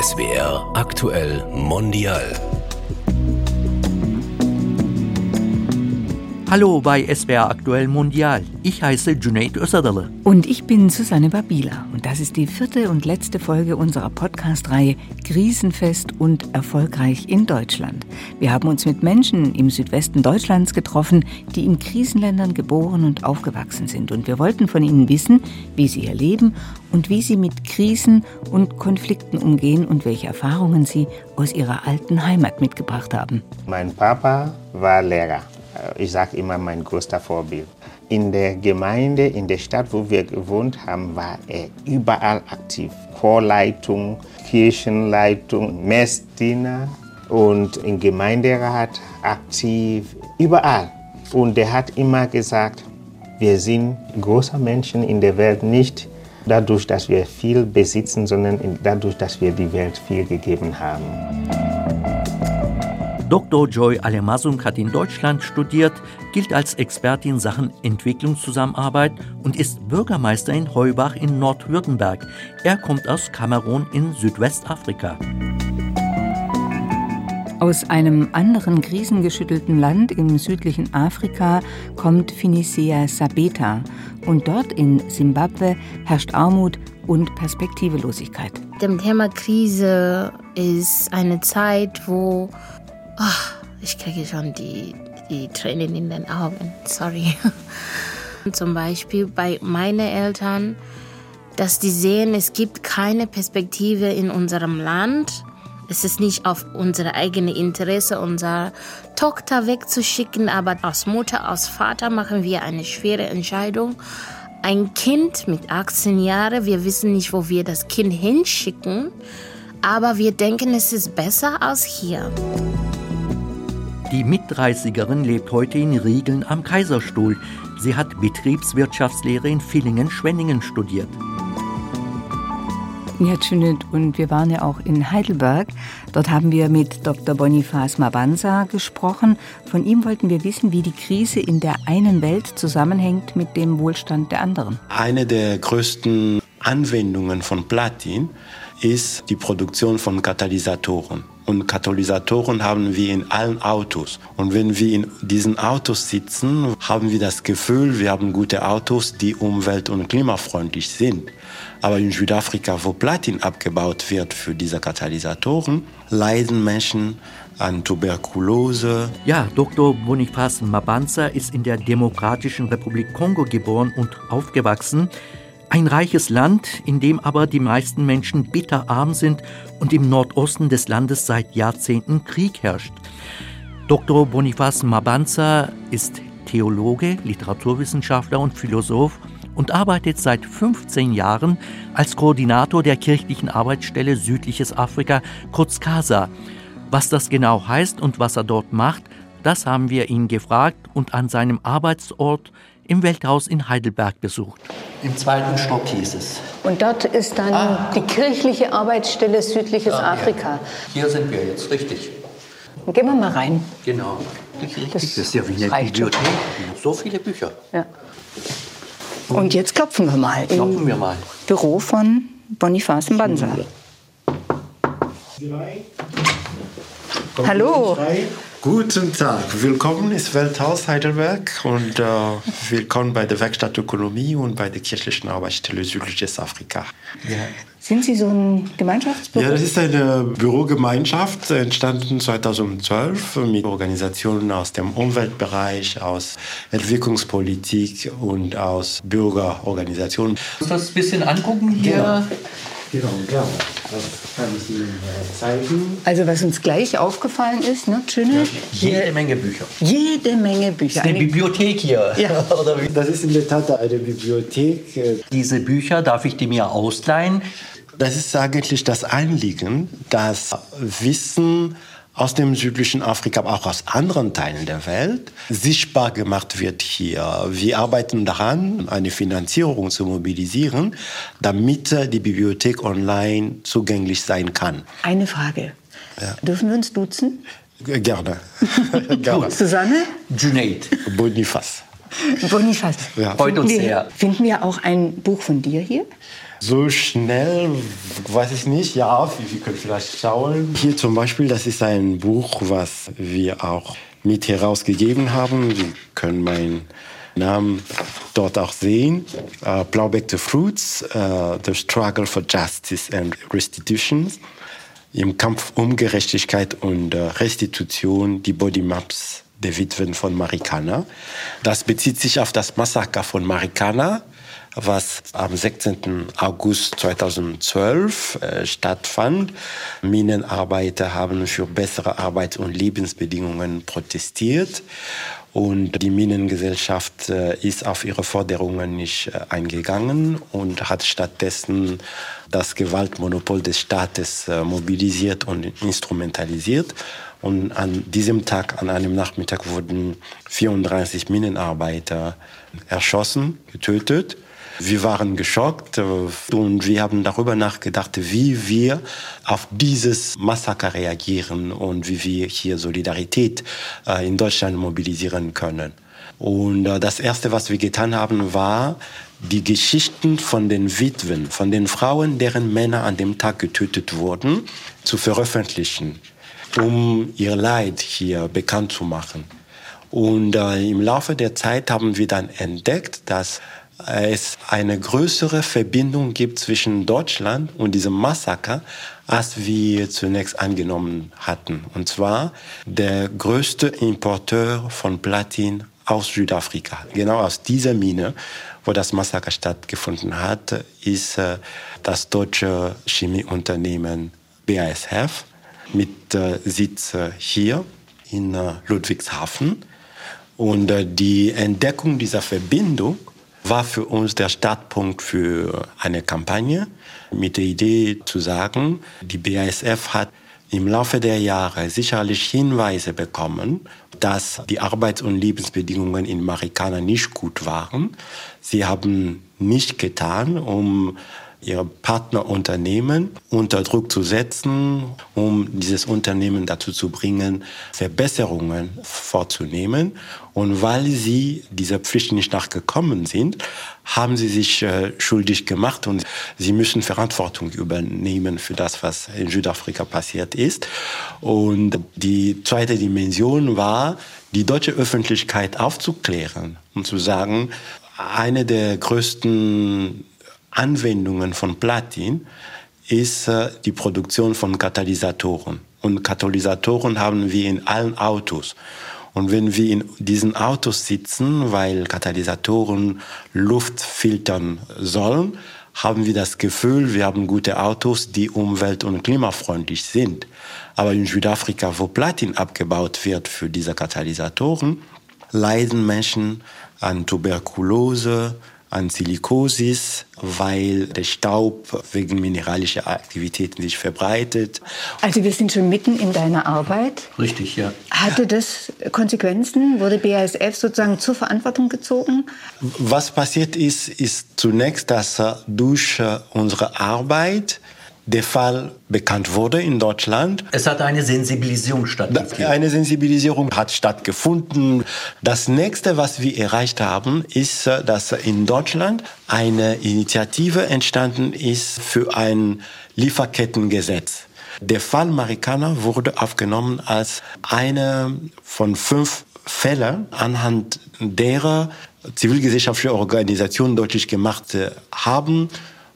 SWR aktuell mondial. Hallo bei SWR Aktuell Mondial. Ich heiße Junaid Özadale. Und ich bin Susanne Babila. Und das ist die vierte und letzte Folge unserer Podcast-Reihe Krisenfest und erfolgreich in Deutschland. Wir haben uns mit Menschen im Südwesten Deutschlands getroffen, die in Krisenländern geboren und aufgewachsen sind. Und wir wollten von ihnen wissen, wie sie hier leben und wie sie mit Krisen und Konflikten umgehen und welche Erfahrungen sie aus ihrer alten Heimat mitgebracht haben. Mein Papa war Lehrer. Äh, ich sage immer mein größter Vorbild. In der Gemeinde, in der Stadt, wo wir gewohnt haben, war er überall aktiv. Chorleitung, Kirchenleitung, Messdiener und im Gemeinderat aktiv, überall. Und er hat immer gesagt, wir sind große Menschen in der Welt nicht dadurch, dass wir viel besitzen, sondern dadurch, dass wir die Welt viel gegeben haben. Dr. Joy Alemasum hat in Deutschland studiert, gilt als Expertin in Sachen Entwicklungszusammenarbeit und ist Bürgermeister in Heubach in Nordwürttemberg. Er kommt aus Kamerun in Südwestafrika. Aus einem anderen krisengeschüttelten Land im südlichen Afrika kommt Phoenicia Sabeta. Und dort in Simbabwe herrscht Armut und Perspektivelosigkeit. Dem Thema Krise ist eine Zeit, wo Ach, ich kriege schon die, die Tränen in den Augen. Sorry. Zum Beispiel bei meinen Eltern, dass die sehen, es gibt keine Perspektive in unserem Land. Es ist nicht auf unsere eigene Interesse, unsere Tochter wegzuschicken, aber als Mutter, als Vater machen wir eine schwere Entscheidung. Ein Kind mit 18 Jahren, wir wissen nicht, wo wir das Kind hinschicken, aber wir denken, es ist besser als hier. Die Mitdreißigerin lebt heute in Riegeln am Kaiserstuhl. Sie hat Betriebswirtschaftslehre in Villingen-Schwenningen studiert. Ja, Tschünet, und wir waren ja auch in Heidelberg. Dort haben wir mit Dr. Boniface Mabanza gesprochen. Von ihm wollten wir wissen, wie die Krise in der einen Welt zusammenhängt mit dem Wohlstand der anderen. Eine der größten Anwendungen von Platin ist die Produktion von Katalysatoren. Und Katalysatoren haben wir in allen Autos. Und wenn wir in diesen Autos sitzen, haben wir das Gefühl, wir haben gute Autos, die umwelt- und klimafreundlich sind. Aber in Südafrika, wo Platin abgebaut wird für diese Katalysatoren, leiden Menschen an Tuberkulose. Ja, Dr. Boniface Mabanza ist in der Demokratischen Republik Kongo geboren und aufgewachsen. Ein reiches Land, in dem aber die meisten Menschen bitterarm sind und im Nordosten des Landes seit Jahrzehnten Krieg herrscht. Dr. Boniface Mabanza ist Theologe, Literaturwissenschaftler und Philosoph und arbeitet seit 15 Jahren als Koordinator der kirchlichen Arbeitsstelle Südliches Afrika, kurz CASA. Was das genau heißt und was er dort macht, das haben wir ihn gefragt und an seinem Arbeitsort im Welthaus in Heidelberg besucht. Im zweiten Stock hieß es. Und dort ist dann ah. die kirchliche Arbeitsstelle Südliches ah, Afrika. Ja. Hier sind wir jetzt, richtig. Dann gehen wir mal rein. Genau. Richtig, das, das ist ja wie eine Bibliothek. So viele Bücher. Ja. Und jetzt klopfen wir mal. Klopfen wir mal. Büro von Boniface Mbanza. Hallo. Guten Tag, willkommen ins Welthaus Heidelberg und äh, willkommen bei der Werkstatt Ökonomie und bei der kirchlichen Arbeitsstelle Südliches Afrika. Ja. Sind Sie so ein Gemeinschaftsbüro? Ja, das ist eine Bürogemeinschaft, entstanden 2012 mit Organisationen aus dem Umweltbereich, aus Entwicklungspolitik und aus Bürgerorganisationen. Kannst du das ein bisschen angucken hier? Genau. Genau, gerne. Das kann ich Ihnen äh, zeigen. Also was uns gleich aufgefallen ist, ne, Schöne? Jede Menge Bücher. Jede Menge Bücher. Das ist eine, eine Bibliothek hier. Ja. das ist in der Tat eine Bibliothek. Diese Bücher, darf ich die mir ausleihen? Das ist eigentlich das Anliegen, dass Wissen aus dem südlichen Afrika, aber auch aus anderen Teilen der Welt sichtbar gemacht wird hier. Wir arbeiten daran, eine Finanzierung zu mobilisieren, damit die Bibliothek online zugänglich sein kann. Eine Frage. Ja. Dürfen wir uns duzen? Gerne. Gerne. Susanne? Junaid. Boniface. Boniface. Ja. Freut uns wir, sehr. Finden wir auch ein Buch von dir hier? So schnell, weiß ich nicht. Ja, wir können vielleicht schauen. Hier zum Beispiel, das ist ein Buch, was wir auch mit herausgegeben haben. Sie können meinen Namen dort auch sehen. Uh, Blaubeck the Fruits, uh, The Struggle for Justice and Restitutions. Im Kampf um Gerechtigkeit und uh, Restitution, die Bodymaps der Witwen von Marikana. Das bezieht sich auf das Massaker von Marikana was am 16. August 2012 äh, stattfand. Minenarbeiter haben für bessere Arbeits- und Lebensbedingungen protestiert. Und die Minengesellschaft äh, ist auf ihre Forderungen nicht äh, eingegangen und hat stattdessen das Gewaltmonopol des Staates äh, mobilisiert und instrumentalisiert. Und an diesem Tag, an einem Nachmittag, wurden 34 Minenarbeiter erschossen, getötet. Wir waren geschockt äh, und wir haben darüber nachgedacht, wie wir auf dieses Massaker reagieren und wie wir hier Solidarität äh, in Deutschland mobilisieren können. Und äh, das Erste, was wir getan haben, war, die Geschichten von den Witwen, von den Frauen, deren Männer an dem Tag getötet wurden, zu veröffentlichen, um ihr Leid hier bekannt zu machen. Und äh, im Laufe der Zeit haben wir dann entdeckt, dass es eine größere Verbindung gibt zwischen Deutschland und diesem Massaker, als wir zunächst angenommen hatten. Und zwar der größte Importeur von Platin aus Südafrika. Genau aus dieser Mine, wo das Massaker stattgefunden hat, ist äh, das deutsche Chemieunternehmen BASF mit äh, Sitz äh, hier in Ludwigshafen. Und die Entdeckung dieser Verbindung war für uns der Startpunkt für eine Kampagne mit der Idee zu sagen, die BASF hat im Laufe der Jahre sicherlich Hinweise bekommen, dass die Arbeits- und Lebensbedingungen in Marikana nicht gut waren. Sie haben nicht getan, um ihre Partnerunternehmen unter Druck zu setzen, um dieses Unternehmen dazu zu bringen, Verbesserungen vorzunehmen. Und weil sie dieser Pflicht nicht nachgekommen sind, haben sie sich äh, schuldig gemacht und sie müssen Verantwortung übernehmen für das, was in Südafrika passiert ist. Und die zweite Dimension war, die deutsche Öffentlichkeit aufzuklären und zu sagen, eine der größten Anwendungen von Platin ist äh, die Produktion von Katalysatoren. Und Katalysatoren haben wir in allen Autos. Und wenn wir in diesen Autos sitzen, weil Katalysatoren Luft filtern sollen, haben wir das Gefühl, wir haben gute Autos, die umwelt- und klimafreundlich sind. Aber in Südafrika, wo Platin abgebaut wird für diese Katalysatoren, leiden Menschen an Tuberkulose, an Silikosis, weil der Staub wegen mineralischer Aktivitäten sich verbreitet. Also wir sind schon mitten in deiner Arbeit. Richtig, ja. Hatte das Konsequenzen? Wurde BASF sozusagen zur Verantwortung gezogen? Was passiert ist, ist zunächst, dass durch unsere Arbeit der Fall bekannt wurde in Deutschland. Es hat eine Sensibilisierung stattgefunden. Eine Sensibilisierung hat stattgefunden. Das nächste, was wir erreicht haben, ist, dass in Deutschland eine Initiative entstanden ist für ein Lieferkettengesetz. Der Fall Marikana wurde aufgenommen als eine von fünf Fällen, anhand derer zivilgesellschaftliche Organisationen deutlich gemacht haben,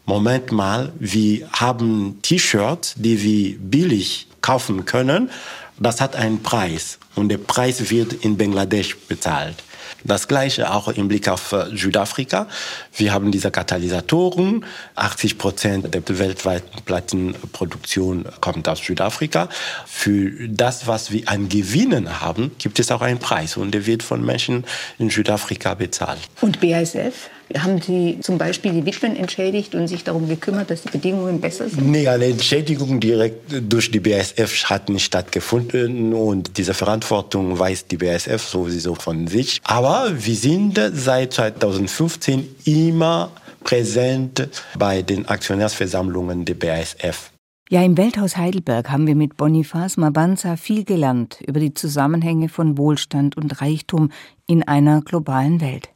Moment mal, wir haben T-Shirts, die wir billig kaufen können. Das hat einen Preis und der Preis wird in Bangladesch bezahlt. Das gleiche auch im Blick auf äh, Südafrika. Wir haben diese Katalysatoren. 80 Prozent der weltweiten Plattenproduktion kommt aus Südafrika. Für das, was wir an Gewinnen haben, gibt es auch einen Preis und der wird von Menschen in Südafrika bezahlt. Und BASF? Haben Sie zum Beispiel die Witwen entschädigt und sich darum gekümmert, dass die Bedingungen besser sind? Nee, eine Entschädigung direkt durch die BASF hat nicht stattgefunden und diese Verantwortung weiß die BASF sowieso von sich. Aber wir sind seit 2015 immer präsent bei den Aktionärsversammlungen der BASF. Ja, im Welthaus Heidelberg haben wir mit Boniface Mabanza viel gelernt über die Zusammenhänge von Wohlstand und Reichtum in einer globalen Welt.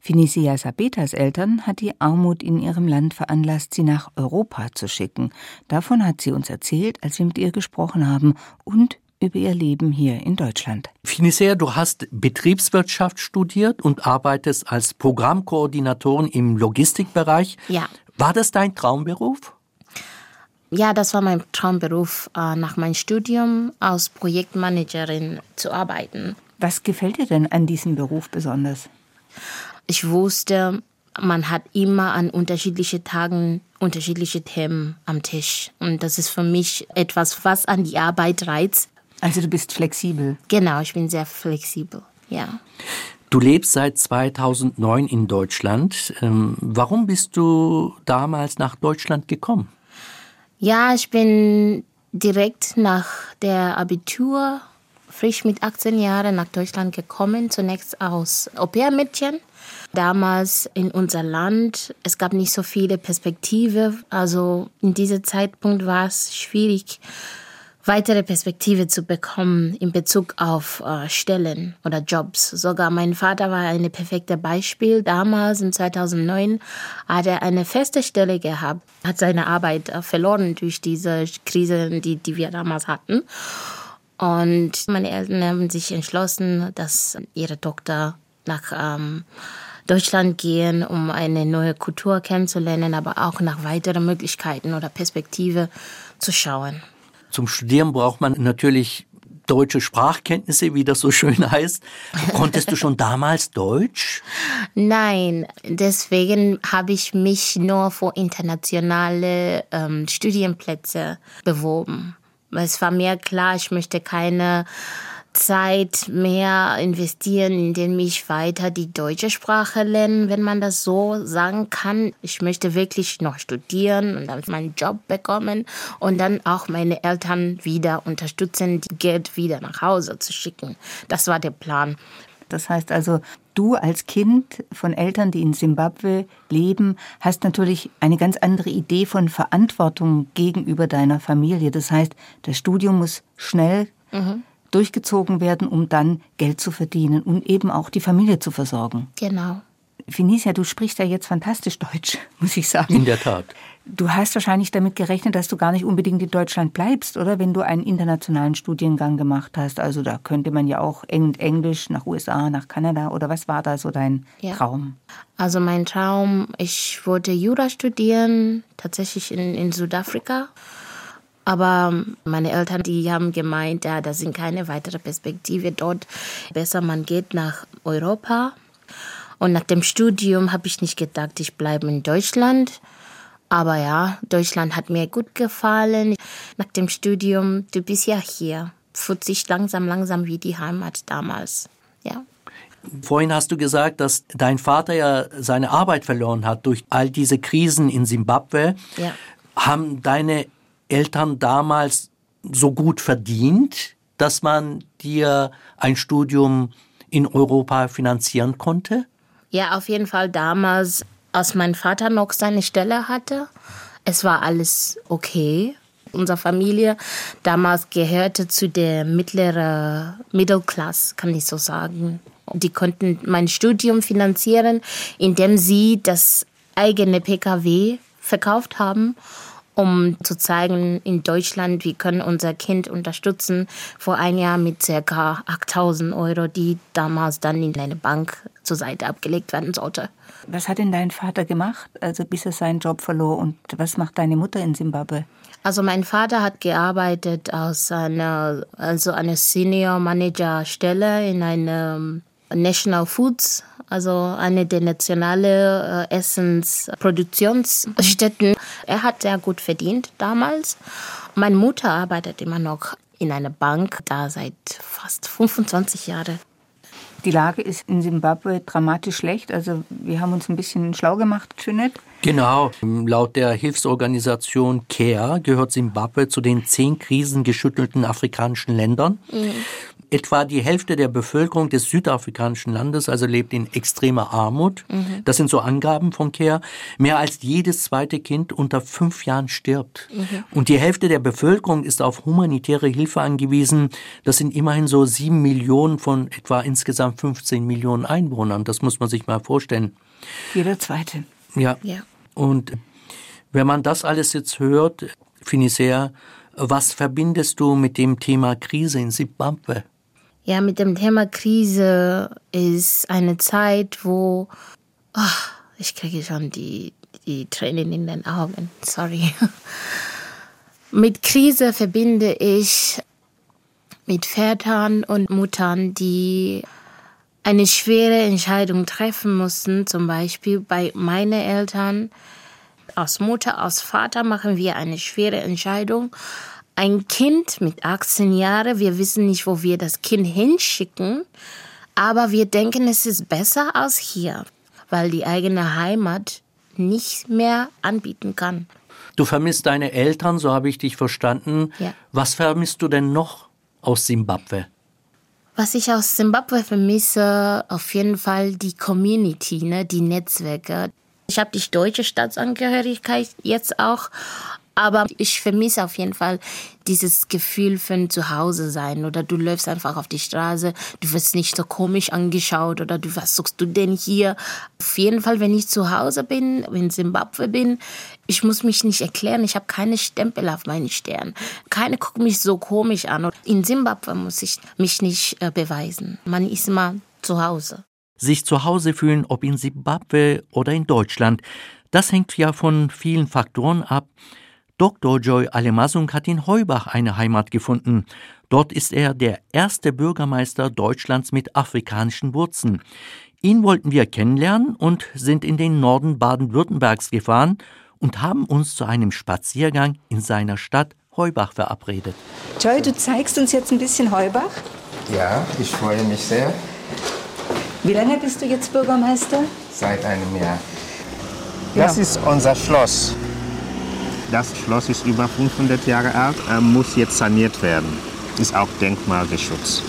Finisia Sabetas Eltern hat die Armut in ihrem Land veranlasst, sie nach Europa zu schicken. Davon hat sie uns erzählt, als wir mit ihr gesprochen haben und über ihr Leben hier in Deutschland. Finisia, du hast Betriebswirtschaft studiert und arbeitest als Programmkoordinatorin im Logistikbereich. Ja. War das dein Traumberuf? Ja, das war mein Traumberuf, äh, nach meinem Studium als Projektmanagerin zu arbeiten. Was gefällt dir denn an diesem Beruf besonders? Ich wusste, man hat immer an unterschiedlichen Tagen unterschiedliche Themen am Tisch. Und das ist für mich etwas, was an die Arbeit reizt. Also du bist flexibel. Genau, ich bin sehr flexibel, ja. Du lebst seit 2009 in Deutschland. Ähm, warum bist du damals nach Deutschland gekommen? Ja, ich bin direkt nach der Abitur, frisch mit 18 Jahren nach Deutschland gekommen, zunächst aus Au-pair-Mädchen. Damals in unser Land, es gab nicht so viele Perspektive, also in diesem Zeitpunkt war es schwierig, weitere Perspektive zu bekommen in Bezug auf äh, Stellen oder Jobs. Sogar mein Vater war ein perfektes Beispiel. Damals, in 2009, hat er eine feste Stelle gehabt, hat seine Arbeit äh, verloren durch diese Krise, die, die wir damals hatten. Und meine Eltern haben sich entschlossen, dass ihre Tochter nach ähm, Deutschland gehen, um eine neue Kultur kennenzulernen, aber auch nach weiteren Möglichkeiten oder Perspektive zu schauen. Zum Studieren braucht man natürlich deutsche Sprachkenntnisse, wie das so schön heißt. Konntest du schon damals Deutsch? Nein, deswegen habe ich mich nur für internationale ähm, Studienplätze beworben. Es war mir klar, ich möchte keine Zeit mehr investieren, indem ich weiter die deutsche Sprache lerne, wenn man das so sagen kann. Ich möchte wirklich noch studieren und dann meinen Job bekommen und dann auch meine Eltern wieder unterstützen, die Geld wieder nach Hause zu schicken. Das war der Plan. Das heißt also, du als Kind von Eltern, die in Simbabwe leben, hast natürlich eine ganz andere Idee von Verantwortung gegenüber deiner Familie. Das heißt, das Studium muss schnell mhm durchgezogen werden, um dann Geld zu verdienen und eben auch die Familie zu versorgen. Genau. Finicia, du sprichst ja jetzt fantastisch Deutsch, muss ich sagen. In der Tat. Du hast wahrscheinlich damit gerechnet, dass du gar nicht unbedingt in Deutschland bleibst, oder? Wenn du einen internationalen Studiengang gemacht hast. Also da könnte man ja auch Englisch nach USA, nach Kanada. Oder was war da so dein ja. Traum? Also mein Traum, ich wollte Jura studieren, tatsächlich in, in Südafrika. Aber meine Eltern, die haben gemeint, ja, das sind keine weitere Perspektive dort. Besser, man geht nach Europa. Und nach dem Studium habe ich nicht gedacht, ich bleibe in Deutschland. Aber ja, Deutschland hat mir gut gefallen. Nach dem Studium, du bist ja hier. Fühlt sich langsam, langsam wie die Heimat damals. Ja. Vorhin hast du gesagt, dass dein Vater ja seine Arbeit verloren hat durch all diese Krisen in Simbabwe. Ja. Haben deine Eltern damals so gut verdient, dass man dir ein Studium in Europa finanzieren konnte? Ja, auf jeden Fall damals, als mein Vater noch seine Stelle hatte. Es war alles okay. Unsere Familie damals gehörte zu der mittleren Mittelklasse, kann ich so sagen. Die konnten mein Studium finanzieren, indem sie das eigene PKW verkauft haben um zu zeigen in Deutschland, wir können unser Kind unterstützen. Vor ein Jahr mit ca. 8000 Euro, die damals dann in eine Bank zur Seite abgelegt werden sollte. Was hat denn dein Vater gemacht, also bis er seinen Job verlor? Und was macht deine Mutter in Simbabwe? Also mein Vater hat gearbeitet als eine, also eine Senior Manager Stelle in einer National Foods, also eine der nationalen äh, Essensproduktionsstätten. Er hat sehr gut verdient damals. Meine Mutter arbeitet immer noch in einer Bank, da seit fast 25 Jahren. Die Lage ist in Simbabwe dramatisch schlecht. Also wir haben uns ein bisschen schlau gemacht, Jeanette. Genau. Laut der Hilfsorganisation CARE gehört Simbabwe zu den zehn krisengeschüttelten afrikanischen Ländern. Mhm. Etwa die Hälfte der Bevölkerung des südafrikanischen Landes also lebt in extremer Armut. Mhm. Das sind so Angaben von CARE. Mehr als jedes zweite Kind unter fünf Jahren stirbt. Mhm. Und die Hälfte der Bevölkerung ist auf humanitäre Hilfe angewiesen. Das sind immerhin so sieben Millionen von etwa insgesamt 15 Millionen Einwohnern. Das muss man sich mal vorstellen. Jeder zweite. Ja. ja. Und wenn man das alles jetzt hört, finde ich sehr, was verbindest du mit dem Thema Krise in Simbabwe? Ja, mit dem Thema Krise ist eine Zeit, wo oh, ich kriege schon die, die Tränen in den Augen. Sorry. Mit Krise verbinde ich mit Vätern und Muttern, die eine schwere Entscheidung treffen mussten. Zum Beispiel bei meinen Eltern. Aus Mutter, aus Vater machen wir eine schwere Entscheidung ein Kind mit 18 Jahren, wir wissen nicht, wo wir das Kind hinschicken, aber wir denken, es ist besser als hier, weil die eigene Heimat nicht mehr anbieten kann. Du vermisst deine Eltern, so habe ich dich verstanden. Ja. Was vermisst du denn noch aus Simbabwe? Was ich aus Simbabwe vermisse, auf jeden Fall die Community, ne, die Netzwerke. Ich habe die deutsche Staatsangehörigkeit jetzt auch, aber ich vermisse auf jeden Fall dieses Gefühl von Zuhause sein oder du läufst einfach auf die Straße, du wirst nicht so komisch angeschaut oder du, was suchst du denn hier? Auf jeden Fall, wenn ich zu Hause bin, in Simbabwe bin, ich muss mich nicht erklären, ich habe keine Stempel auf meinen Stern. Keine guckt mich so komisch an. In Simbabwe muss ich mich nicht äh, beweisen. Man ist immer zu Hause. Sich zu Hause fühlen, ob in Simbabwe oder in Deutschland, das hängt ja von vielen Faktoren ab. Dr. Joy Alemasung hat in Heubach eine Heimat gefunden. Dort ist er der erste Bürgermeister Deutschlands mit afrikanischen Wurzeln. Ihn wollten wir kennenlernen und sind in den Norden Baden-Württembergs gefahren und haben uns zu einem Spaziergang in seiner Stadt Heubach verabredet. Joy, du zeigst uns jetzt ein bisschen Heubach? Ja, ich freue mich sehr. Wie lange bist du jetzt Bürgermeister? Seit einem Jahr. Das ja. ist unser Schloss. Das Schloss ist über 500 Jahre alt, muss jetzt saniert werden. Ist auch Denkmalgeschutz.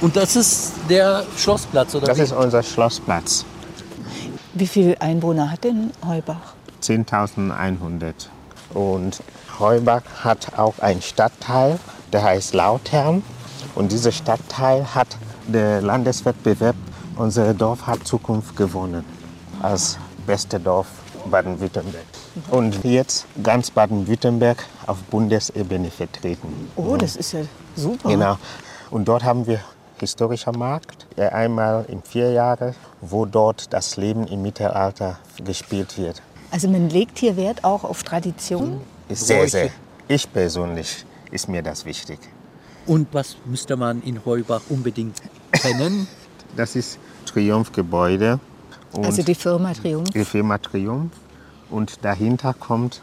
Und das ist der Schlossplatz, oder? Das wie? ist unser Schlossplatz. Wie viele Einwohner hat denn Heubach? 10.100. Und Heubach hat auch einen Stadtteil, der heißt Lautern. Und dieser Stadtteil hat der Landeswettbewerb Unser Dorf hat Zukunft gewonnen als beste Dorf Baden-Württemberg. Und jetzt ganz Baden-Württemberg auf Bundesebene vertreten. Oh, das ist ja super. Genau. Und dort haben wir historischer Markt, einmal in vier Jahren, wo dort das Leben im Mittelalter gespielt wird. Also man legt hier Wert auch auf Tradition? Sehr, sehr. Ich persönlich ist mir das wichtig. Und was müsste man in Heubach unbedingt kennen? Das ist Triumphgebäude. Also die Firma Triumph? Die Firma Triumph und dahinter kommt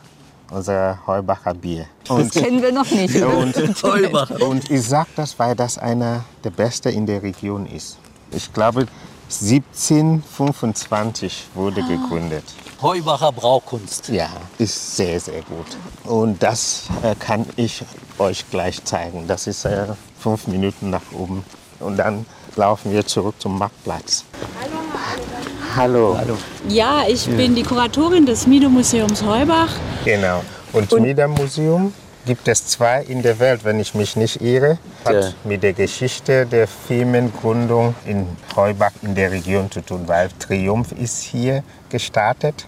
unser Heubacher Bier. Und, das kennen wir noch nicht. Und, und ich sage das, weil das einer der besten in der Region ist. Ich glaube, 1725 wurde gegründet. Heubacher Braukunst. Ja, ist sehr, sehr gut. Und das äh, kann ich euch gleich zeigen. Das ist äh, fünf Minuten nach oben. Und dann laufen wir zurück zum Marktplatz. Hallo. Hallo. Hallo. Ja, ich ja. bin die Kuratorin des Mido-Museums Heubach. Genau. Und, Und Mido-Museum gibt es zwei in der Welt, wenn ich mich nicht irre. Hat ja. mit der Geschichte der Firmengründung in Heubach in der Region zu tun, weil Triumph ist hier gestartet.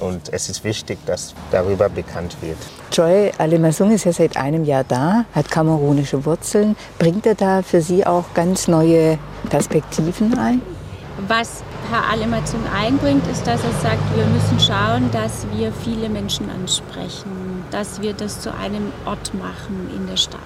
Und es ist wichtig, dass darüber bekannt wird. Joy Alemasung ist ja seit einem Jahr da, hat kamerunische Wurzeln. Bringt er da für Sie auch ganz neue Perspektiven ein? Was Herr Alemazung einbringt, ist, dass er sagt, wir müssen schauen, dass wir viele Menschen ansprechen, dass wir das zu einem Ort machen in der Stadt.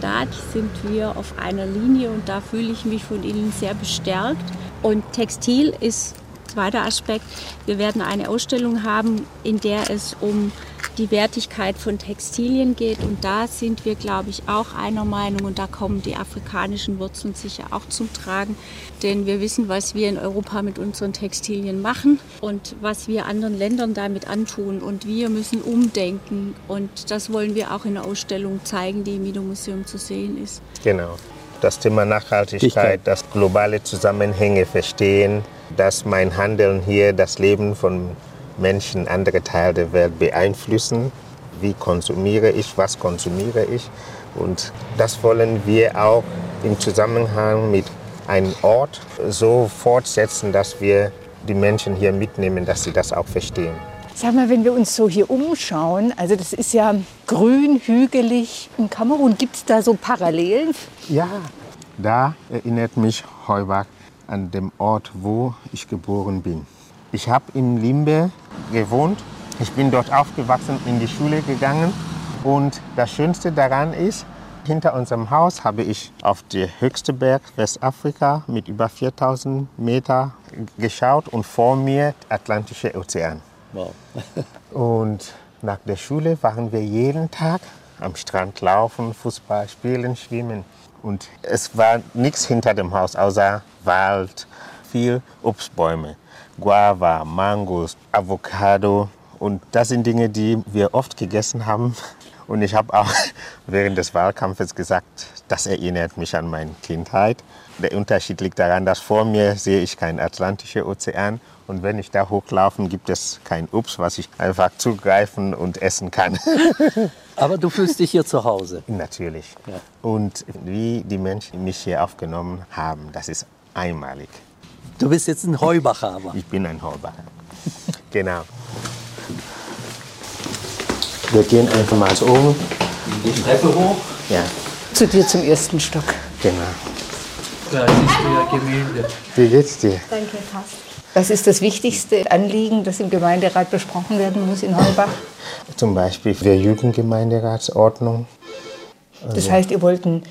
Da sind wir auf einer Linie und da fühle ich mich von Ihnen sehr bestärkt. Und Textil ist zweiter Aspekt. Wir werden eine Ausstellung haben, in der es um die Wertigkeit von Textilien geht. Und da sind wir, glaube ich, auch einer Meinung. Und da kommen die afrikanischen Wurzeln sicher auch zum Tragen. Denn wir wissen, was wir in Europa mit unseren Textilien machen und was wir anderen Ländern damit antun. Und wir müssen umdenken. Und das wollen wir auch in der Ausstellung zeigen, die im Mido Museum zu sehen ist. Genau. das Thema Nachhaltigkeit, das globale Zusammenhänge verstehen, dass mein Handeln hier das Leben von Menschen andere Teile der Welt beeinflussen. Wie konsumiere ich, was konsumiere ich? Und das wollen wir auch im Zusammenhang mit einem Ort so fortsetzen, dass wir die Menschen hier mitnehmen, dass sie das auch verstehen. Sag mal, wenn wir uns so hier umschauen, also das ist ja grün, hügelig. In Kamerun gibt es da so Parallelen? Ja, da erinnert mich Heubach an den Ort, wo ich geboren bin. Ich habe in Limbe gewohnt. Ich bin dort aufgewachsen, in die Schule gegangen. Und das Schönste daran ist, hinter unserem Haus habe ich auf den höchsten Berg Westafrika mit über 4000 Meter geschaut und vor mir der Atlantische Ozean. Wow. und nach der Schule waren wir jeden Tag am Strand laufen, Fußball spielen, schwimmen. Und es war nichts hinter dem Haus außer Wald, viel Obstbäume, Guava, Mangos, Avocado. Und das sind Dinge, die wir oft gegessen haben. Und ich habe auch während des Wahlkampfes gesagt, das erinnert mich an meine Kindheit. Der Unterschied liegt daran, dass vor mir sehe ich keinen Atlantischen Ozean und wenn ich da hochlaufe, gibt es kein Obst, was ich einfach zugreifen und essen kann. Aber du fühlst dich hier zu Hause. Natürlich. Ja. Und wie die Menschen mich hier aufgenommen haben, das ist einmalig. Du bist jetzt ein Heubacher aber. Ich bin ein Heubacher. genau. Wir gehen einfach mal oben. Die Treppe hoch? Ja. Zu dir zum ersten Stock. Genau. Da siehst du ja Gemälde. Wie geht's dir? Danke, passt. Was ist das wichtigste Anliegen, das im Gemeinderat besprochen werden muss in Heubach? Zum Beispiel die Jugendgemeinderatsordnung. Also das heißt, ihr wollt einen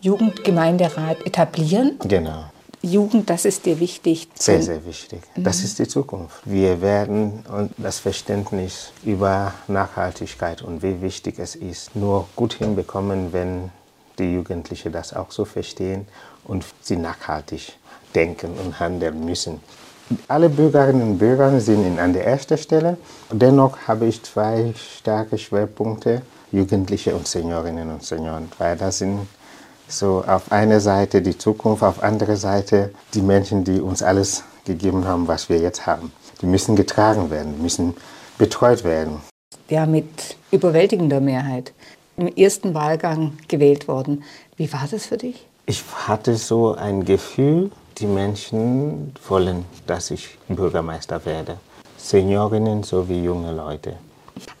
Jugendgemeinderat etablieren? Genau. Jugend, das ist dir wichtig. Sehr, sehr wichtig. Das ist die Zukunft. Wir werden das Verständnis über Nachhaltigkeit und wie wichtig es ist, nur gut hinbekommen, wenn die Jugendlichen das auch so verstehen und sie nachhaltig denken und handeln müssen. Alle Bürgerinnen und Bürger sind an der ersten Stelle. Dennoch habe ich zwei starke Schwerpunkte, Jugendliche und Seniorinnen und Senioren, weil das sind so auf einer Seite die Zukunft, auf der anderen Seite die Menschen, die uns alles gegeben haben, was wir jetzt haben. Die müssen getragen werden, müssen betreut werden. Ja, mit überwältigender Mehrheit im ersten Wahlgang gewählt worden. Wie war das für dich? Ich hatte so ein Gefühl, die Menschen wollen, dass ich Bürgermeister werde. Seniorinnen sowie junge Leute.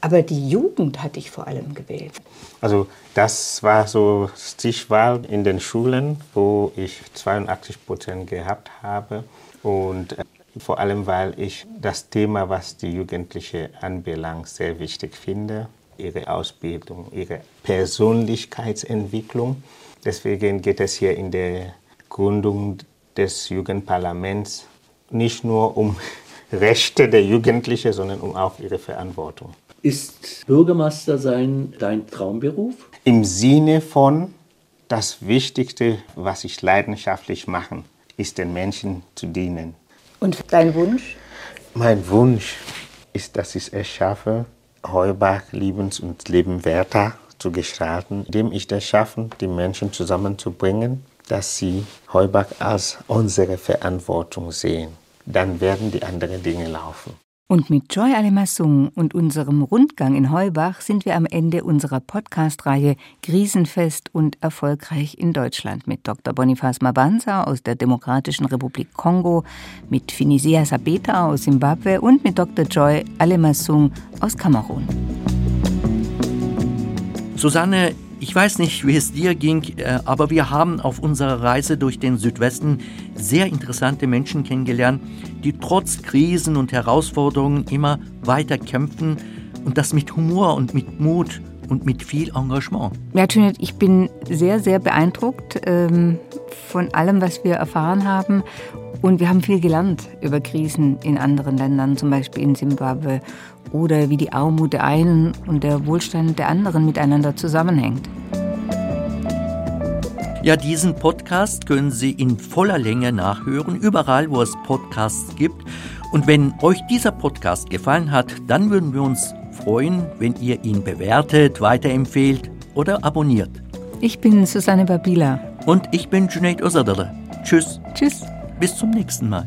Aber die Jugend hatte ich vor allem gewählt. Also das war so Stichwahl in den Schulen, wo ich 82 Prozent gehabt habe. Und äh, vor allem, weil ich das Thema, was die Jugendlichen anbelangt, sehr wichtig finde. Ihre Ausbildung, ihre Persönlichkeitsentwicklung. Deswegen geht es hier in der Gründung des Jugendparlaments nicht nur um Rechte der Jugendlichen, sondern um auch ihre Verantwortung. Ist Bürgermeister sein dein Traumberuf? Im Sinne von, das Wichtigste, was ich leidenschaftlich mache, ist den Menschen zu dienen. Und dein Wunsch? Mein Wunsch ist, dass ich es schaffe, Heubach liebens- und lebenwerter zu gestalten, indem ich es schaffe, die Menschen zusammenzubringen, dass sie Heubach als unsere Verantwortung sehen. Dann werden die anderen Dinge laufen. Und mit Joy Alemassung und unserem Rundgang in Heubach sind wir am Ende unserer Podcast-Reihe Krisenfest und erfolgreich in Deutschland mit Dr. Boniface Mabanza aus der Demokratischen Republik Kongo, mit Finisia Sabeta aus Simbabwe und mit Dr. Joy Alemassung aus Kamerun. Susanne, ich weiß nicht, wie es dir ging, äh, aber wir haben auf unserer Reise durch den Südwesten sehr interessante Menschen kennengelernt, die trotz Krisen und Herausforderungen immer weiter kämpfen und das mit Humor und mit Mut und mit viel Engagement. Ja, Janet, ich bin sehr, sehr beeindruckt ähm, von allem, was wir erfahren haben. Und wir haben viel gelernt über Krisen in anderen Ländern, zum Beispiel in Simbabwe oder wie die Armut der einen und der Wohlstand der anderen miteinander zusammenhängt. Ja, diesen Podcast können Sie in voller Länge nachhören, überall, wo es Podcasts gibt. Und wenn euch dieser Podcast gefallen hat, dann würden wir uns freuen, wenn ihr ihn bewertet, weiterempfehlt oder abonniert. Ich bin Susanne Babila Und ich bin Junaid Ozadale. Tschüss. Tschüss. Bis zum nächsten Mal.